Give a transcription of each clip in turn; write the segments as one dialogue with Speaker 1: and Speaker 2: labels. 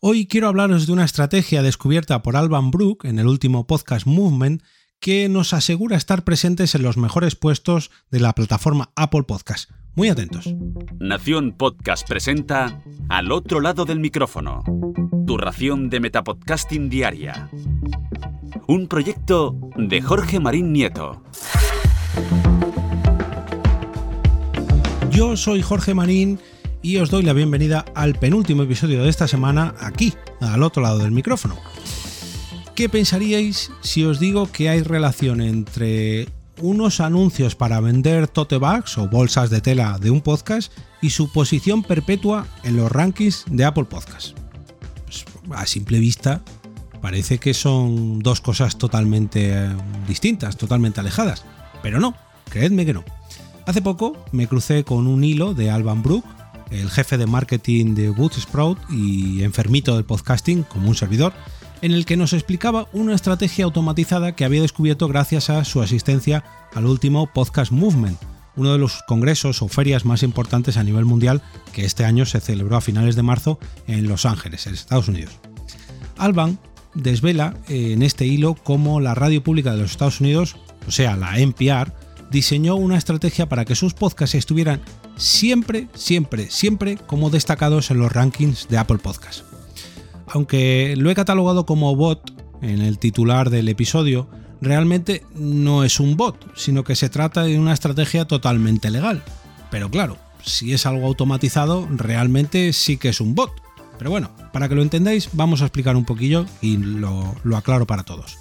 Speaker 1: Hoy quiero hablaros de una estrategia descubierta por Alban Brook en el último podcast Movement que nos asegura estar presentes en los mejores puestos de la plataforma Apple Podcast. Muy atentos.
Speaker 2: Nación Podcast presenta Al otro lado del micrófono. Tu ración de Metapodcasting Diaria. Un proyecto de Jorge Marín Nieto.
Speaker 1: Yo soy Jorge Marín y os doy la bienvenida al penúltimo episodio de esta semana aquí, al otro lado del micrófono. ¿Qué pensaríais si os digo que hay relación entre unos anuncios para vender tote bags o bolsas de tela de un podcast y su posición perpetua en los rankings de Apple Podcasts? Pues, a simple vista parece que son dos cosas totalmente eh, distintas, totalmente alejadas, pero no, creedme que no. Hace poco me crucé con un hilo de Alban Brook, el jefe de marketing de Bootsprout y enfermito del podcasting como un servidor, en el que nos explicaba una estrategia automatizada que había descubierto gracias a su asistencia al último Podcast Movement, uno de los congresos o ferias más importantes a nivel mundial que este año se celebró a finales de marzo en Los Ángeles, en Estados Unidos. Alban desvela en este hilo cómo la radio pública de los Estados Unidos, o sea, la NPR, diseñó una estrategia para que sus podcasts estuvieran siempre, siempre, siempre como destacados en los rankings de Apple Podcasts. Aunque lo he catalogado como bot en el titular del episodio, realmente no es un bot, sino que se trata de una estrategia totalmente legal. Pero claro, si es algo automatizado, realmente sí que es un bot. Pero bueno, para que lo entendáis, vamos a explicar un poquillo y lo, aclaro para todos.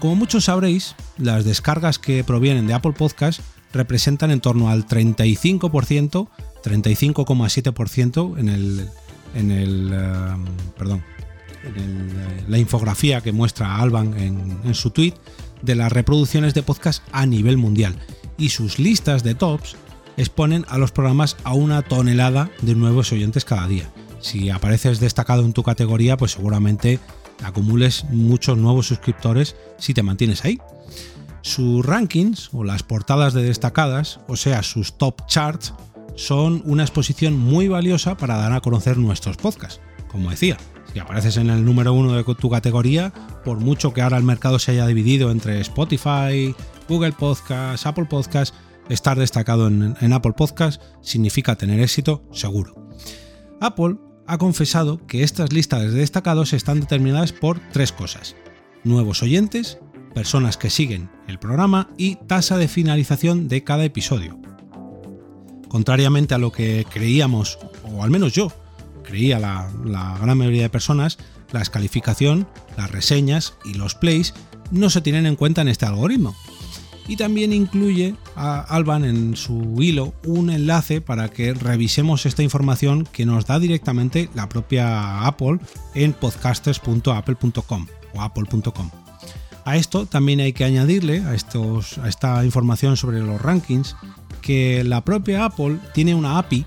Speaker 1: Como muchos sabréis, las descargas que provienen de Apple Podcasts representan en torno al 35%, 35,7% en el, en el um, perdón, en la infografía que muestra Alban en, en su tweet de las reproducciones de podcast a nivel mundial y sus listas de tops exponen a los programas a una tonelada de nuevos oyentes cada día. Si apareces destacado en tu categoría, pues seguramente acumules muchos nuevos suscriptores si te mantienes ahí. Sus rankings o las portadas de destacadas, o sea, sus top charts, son una exposición muy valiosa para dar a conocer nuestros podcasts. Como decía, si apareces en el número uno de tu categoría, por mucho que ahora el mercado se haya dividido entre Spotify, Google Podcasts, Apple Podcasts, estar destacado en, en Apple Podcasts significa tener éxito seguro. Apple ha confesado que estas listas de destacados están determinadas por tres cosas. Nuevos oyentes, personas que siguen el programa y tasa de finalización de cada episodio. Contrariamente a lo que creíamos, o al menos yo, creía la, gran mayoría de personas, la descalificación, las reseñas y los plays no se tienen en cuenta en este algoritmo. Y también incluye a Alban en su hilo un enlace para que revisemos esta información que nos da directamente la propia Apple en podcasters.apple.com o apple.com. A esto también hay que añadirle, a, a esta información sobre los rankings, que la propia Apple tiene una API,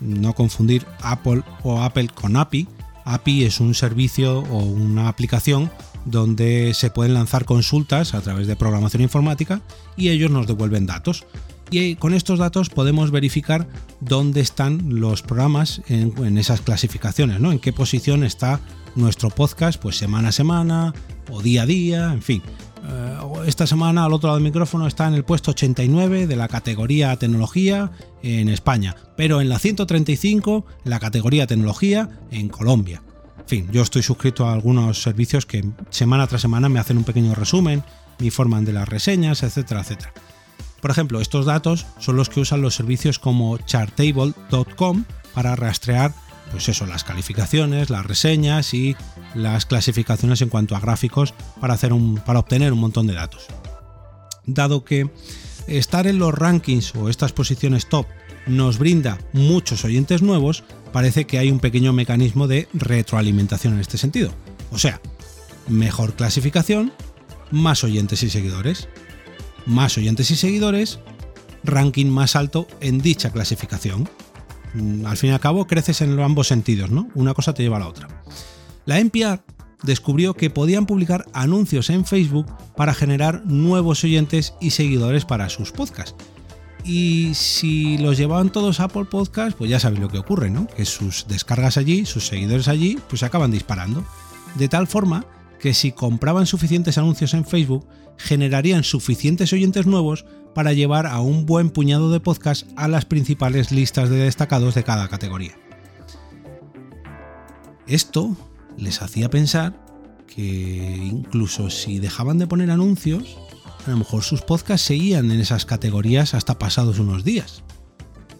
Speaker 1: no confundir Apple o Apple con API. API es un servicio o una aplicación donde se pueden lanzar consultas a través de programación informática y ellos nos devuelven datos. Y con estos datos podemos verificar dónde están los programas en, esas clasificaciones, ¿no? En qué posición está nuestro podcast, pues semana a semana o día a día, en fin. Eh, esta semana al otro lado del micrófono está en el puesto 89 de la categoría tecnología en España, pero en la 135 en la categoría tecnología en Colombia. En fin, yo estoy suscrito a algunos servicios que semana tras semana me hacen un pequeño resumen, me informan de las reseñas, etcétera, etcétera. Por ejemplo, estos datos son los que usan los servicios como chartable.com para rastrear pues eso, las calificaciones, las reseñas y las clasificaciones en cuanto a gráficos para, hacer un, para obtener un montón de datos. Dado que estar en los rankings o estas posiciones top nos brinda muchos oyentes nuevos, parece que hay un pequeño mecanismo de retroalimentación en este sentido. O sea, mejor clasificación, más oyentes y seguidores. Más oyentes y seguidores, ranking más alto en dicha clasificación. Mm, al fin y al cabo creces en ambos sentidos, ¿no? Una cosa te lleva a la otra. La NPR descubrió que podían publicar anuncios en Facebook para generar nuevos oyentes y seguidores para sus podcasts. Y si los llevaban todos a Apple Podcast, pues ya sabéis lo que ocurre, ¿no? Que sus descargas allí, sus seguidores allí, pues se acaban disparando. De tal forma que si compraban suficientes anuncios en Facebook, generarían suficientes oyentes nuevos para llevar a un buen puñado de podcasts a las principales listas de destacados de cada categoría. Esto les hacía pensar que incluso si dejaban de poner anuncios, a lo mejor sus podcasts seguían en esas categorías hasta pasados unos días.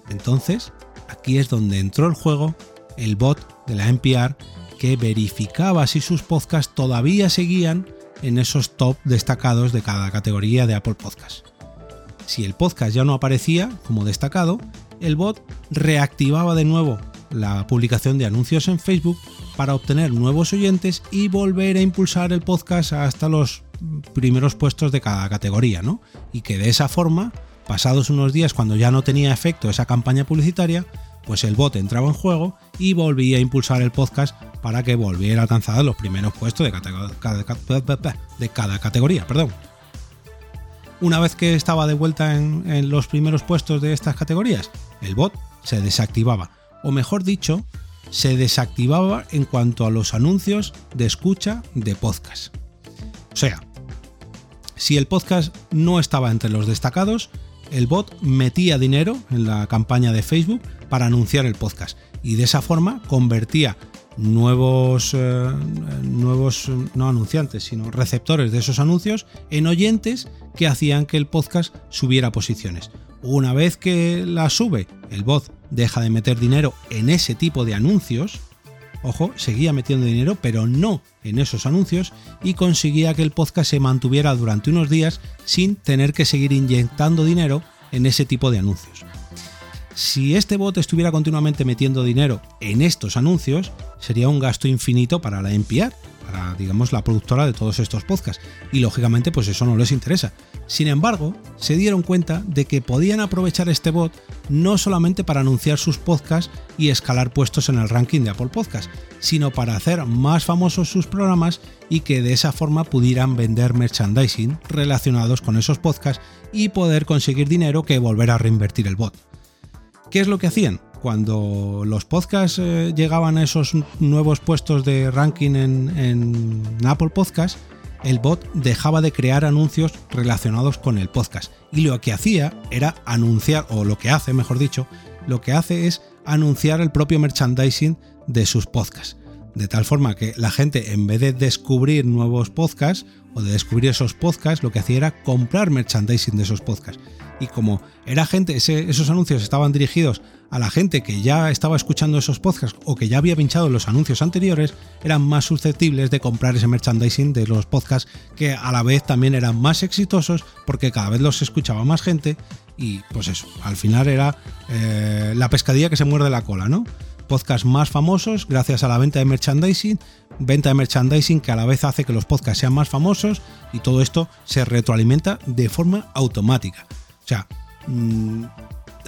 Speaker 1: Entonces, aquí es donde entró el juego el bot de la NPR que verificaba si sus podcasts todavía seguían en esos top destacados de cada categoría de Apple Podcasts. Si el podcast ya no aparecía como destacado, el bot reactivaba de nuevo la publicación de anuncios en Facebook para obtener nuevos oyentes y volver a impulsar el podcast hasta los primeros puestos de cada categoría, ¿no? Y que de esa forma, pasados unos días cuando ya no tenía efecto esa campaña publicitaria, pues el bot entraba en juego y volvía a impulsar el podcast para que volviera a alcanzar los primeros puestos de, cada categoría. Perdón. Una vez que estaba de vuelta en, los primeros puestos de estas categorías, el bot se desactivaba, o mejor dicho, se desactivaba en cuanto a los anuncios de escucha de podcast. O sea, si el podcast no estaba entre los destacados, el bot metía dinero en la campaña de Facebook para anunciar el podcast y de esa forma convertía nuevos, eh, nuevos no anunciantes, sino receptores de esos anuncios en oyentes que hacían que el podcast subiera posiciones. Una vez que la sube, el bot deja de meter dinero en ese tipo de anuncios, ojo, seguía metiendo dinero, pero no en esos anuncios y conseguía que el podcast se mantuviera durante unos días sin tener que seguir inyectando dinero en ese tipo de anuncios. Si este bot estuviera continuamente metiendo dinero en estos anuncios, sería un gasto infinito para la NPR, para digamos la productora de todos estos podcasts, y lógicamente pues eso no les interesa. Sin embargo, se dieron cuenta de que podían aprovechar este bot no solamente para anunciar sus podcasts y escalar puestos en el ranking de Apple Podcasts, sino para hacer más famosos sus programas y que de esa forma pudieran vender merchandising relacionados con esos podcasts y poder conseguir dinero que volver a reinvertir el bot. ¿Qué es lo que hacían? Cuando los podcasts eh, llegaban a esos nuevos puestos de ranking en, Apple Podcasts, el bot dejaba de crear anuncios relacionados con el podcast. Y lo que hacía era anunciar, o lo que hace, mejor dicho, lo que hace es anunciar el propio merchandising de sus podcasts. De tal forma que la gente, en vez de descubrir nuevos podcasts o de descubrir esos podcasts, lo que hacía era comprar merchandising de esos podcasts y como era gente, esos anuncios estaban dirigidos a la gente que ya estaba escuchando esos podcasts o que ya había pinchado los anuncios anteriores, eran más susceptibles de comprar ese merchandising de los podcasts que a la vez también eran más exitosos porque cada vez los escuchaba más gente y pues eso, al final era eh, la pescadilla que se muerde la cola, ¿no? Podcasts más famosos gracias a la venta de merchandising, venta de merchandising que a la vez hace que los podcasts sean más famosos y todo esto se retroalimenta de forma automática. O sea, mm,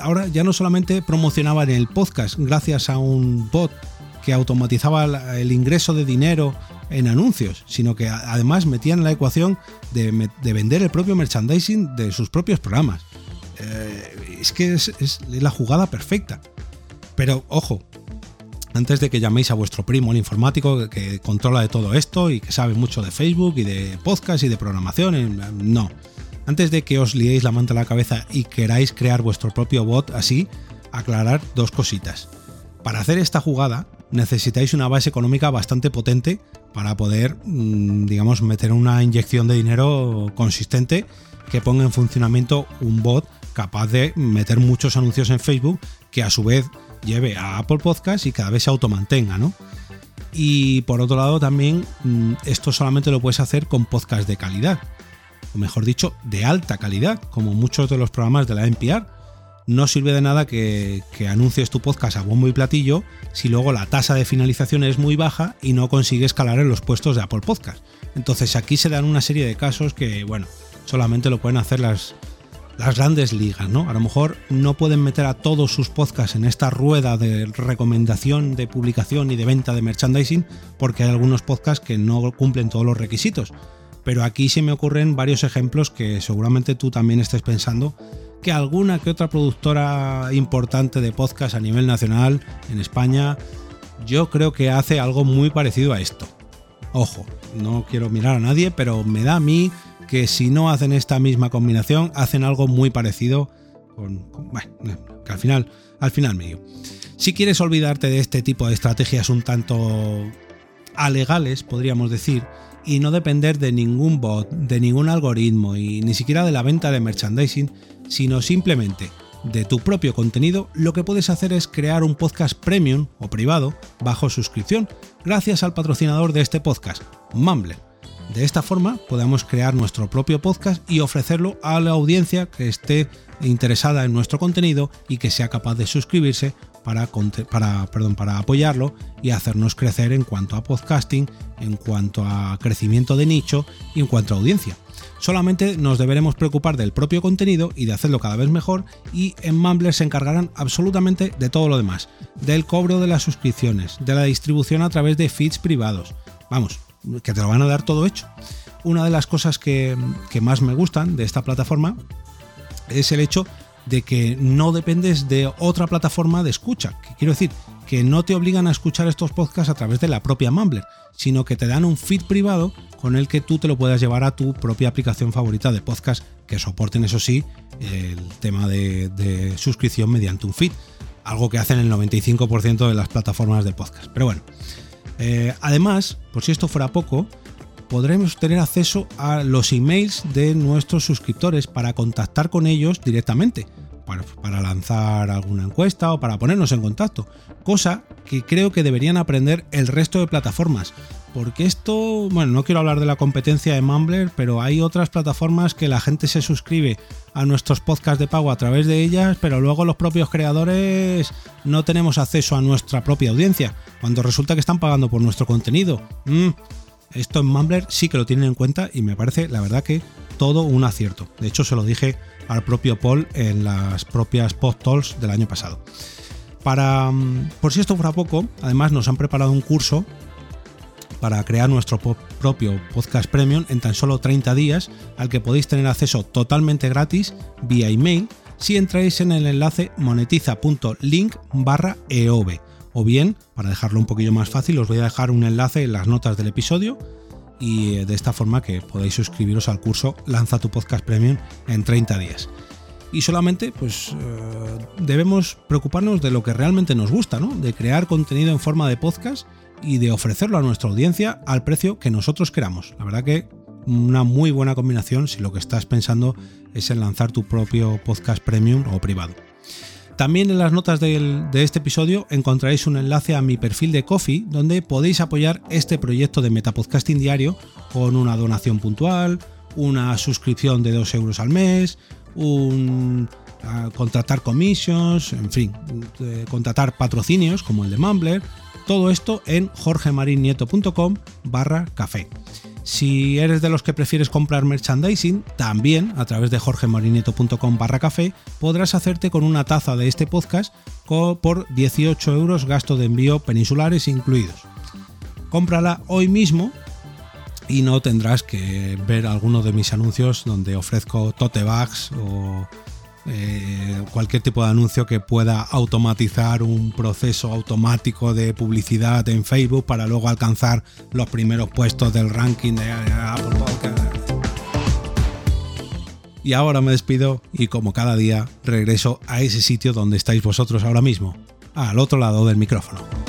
Speaker 1: ahora ya no solamente promocionaban el podcast gracias a un bot que automatizaba el ingreso de dinero en anuncios, sino que además metían la ecuación de, vender el propio merchandising de sus propios programas. Eh, es que es, la jugada perfecta. Pero ojo, antes de que llaméis a vuestro primo, el informático, que controla de todo esto y que sabe mucho de Facebook y de podcast y de programación, no. Antes de que os liéis la manta a la cabeza y queráis crear vuestro propio bot así, aclarar dos cositas. Para hacer esta jugada necesitáis una base económica bastante potente para poder, mm, digamos, meter una inyección de dinero consistente que ponga en funcionamiento un bot capaz de meter muchos anuncios en Facebook que a su vez lleve a Apple Podcast y cada vez se automantenga, ¿no? Y por otro lado también mm, esto solamente lo puedes hacer con podcast de calidad o mejor dicho, de alta calidad, como muchos de los programas de la NPR. No sirve de nada que, anuncies tu podcast a bombo y platillo si luego la tasa de finalización es muy baja y no consigues escalar en los puestos de Apple Podcast. Entonces aquí se dan una serie de casos que, bueno, solamente lo pueden hacer las, las grandes ligas, ¿no? A lo mejor no pueden meter a todos sus podcasts en esta rueda de recomendación, de publicación y de venta de merchandising porque hay algunos podcasts que no cumplen todos los requisitos Pero aquí se me ocurren varios ejemplos que seguramente tú también estés pensando que alguna que otra productora importante de podcast a nivel nacional en España, yo creo que hace algo muy parecido a esto. Ojo, no quiero mirar a nadie, pero me da a mí que si no hacen esta misma combinación, hacen algo muy parecido con, bueno, que al final, al final me Si quieres olvidarte de este tipo de estrategias un tanto alegales, podríamos decir, y no depender de ningún bot, de ningún algoritmo y ni siquiera de la venta de merchandising, sino simplemente de tu propio contenido, lo que puedes hacer es crear un podcast premium o privado bajo suscripción, gracias al patrocinador de este podcast, Mumbler. De esta forma podemos crear nuestro propio podcast y ofrecerlo a la audiencia que esté interesada en nuestro contenido y que sea capaz de suscribirse para, para, perdón, para apoyarlo y hacernos crecer en cuanto a podcasting, en cuanto a crecimiento de nicho y en cuanto a audiencia. Solamente nos deberemos preocupar del propio contenido y de hacerlo cada vez mejor y en Mumbler se encargarán absolutamente de todo lo demás, del cobro de las suscripciones, de la distribución a través de feeds privados. Vamos, que te lo van a dar todo hecho. Una de las cosas que, que más me gustan de esta plataforma es el hecho de que no dependes de otra plataforma de escucha. quiero decir, que no te obligan a escuchar estos podcasts a través de la propia Mumbler, sino que te dan un feed privado con el que tú te lo puedas llevar a tu propia aplicación favorita de podcast, que soporten, eso sí, el tema de, suscripción mediante un feed, algo que hacen el 95% de las plataformas de podcast. Pero bueno, eh, además, por si esto fuera poco, podremos tener acceso a los emails de nuestros suscriptores para contactar con ellos directamente, para, lanzar alguna encuesta o para ponernos en contacto, cosa que creo que deberían aprender el resto de plataformas. Porque esto, bueno, no quiero hablar de la competencia de Mumbler, pero hay otras plataformas que la gente se suscribe a nuestros podcasts de pago a través de ellas, pero luego los propios creadores no tenemos acceso a nuestra propia audiencia, cuando resulta que están pagando por nuestro contenido. Mm, esto en Mumbler sí que lo tienen en cuenta y me parece, la verdad, que todo un acierto. De hecho, se lo dije al propio Paul en las propias post talks del año pasado. Para, mm, por si esto fuera poco, además nos han preparado un curso para crear nuestro propio podcast premium en tan solo 30 días, al que podéis tener acceso totalmente gratis vía email si entráis en el enlace monetiza.link barra eov o bien, para dejarlo un poquillo más fácil, os voy a dejar un enlace en las notas del episodio y eh, de esta forma que podáis suscribiros al curso Lanza tu podcast premium en 30 días. Y solamente pues eh, debemos preocuparnos de lo que realmente nos gusta, ¿no? De crear contenido en forma de podcast y de ofrecerlo a nuestra audiencia al precio que nosotros queramos. La verdad que una muy buena combinación si lo que estás pensando es en lanzar tu propio podcast premium o privado. También en las notas de este episodio encontraréis un enlace a mi perfil de Coffee donde podéis apoyar este proyecto de Metapodcasting Diario con una donación puntual, una suscripción de 2 euros al mes, un contratar commissions, en fin, contratar patrocinios como el de Mumbler, todo esto en jorgemarinieto.com barra café. Si eres de los que prefieres comprar merchandising, también a través de jorgemarinieto.com barra café podrás hacerte con una taza de este podcast por 18 euros gasto de envío peninsulares incluidos. Cómprala hoy mismo y no tendrás que ver alguno de mis anuncios donde ofrezco tote bags o eh, cualquier tipo de anuncio que pueda automatizar un proceso automático de publicidad en Facebook para luego alcanzar los primeros puestos del ranking de Apple Podcast. Y ahora me despido y como cada día regreso a ese sitio donde estáis vosotros ahora mismo, al otro lado del micrófono.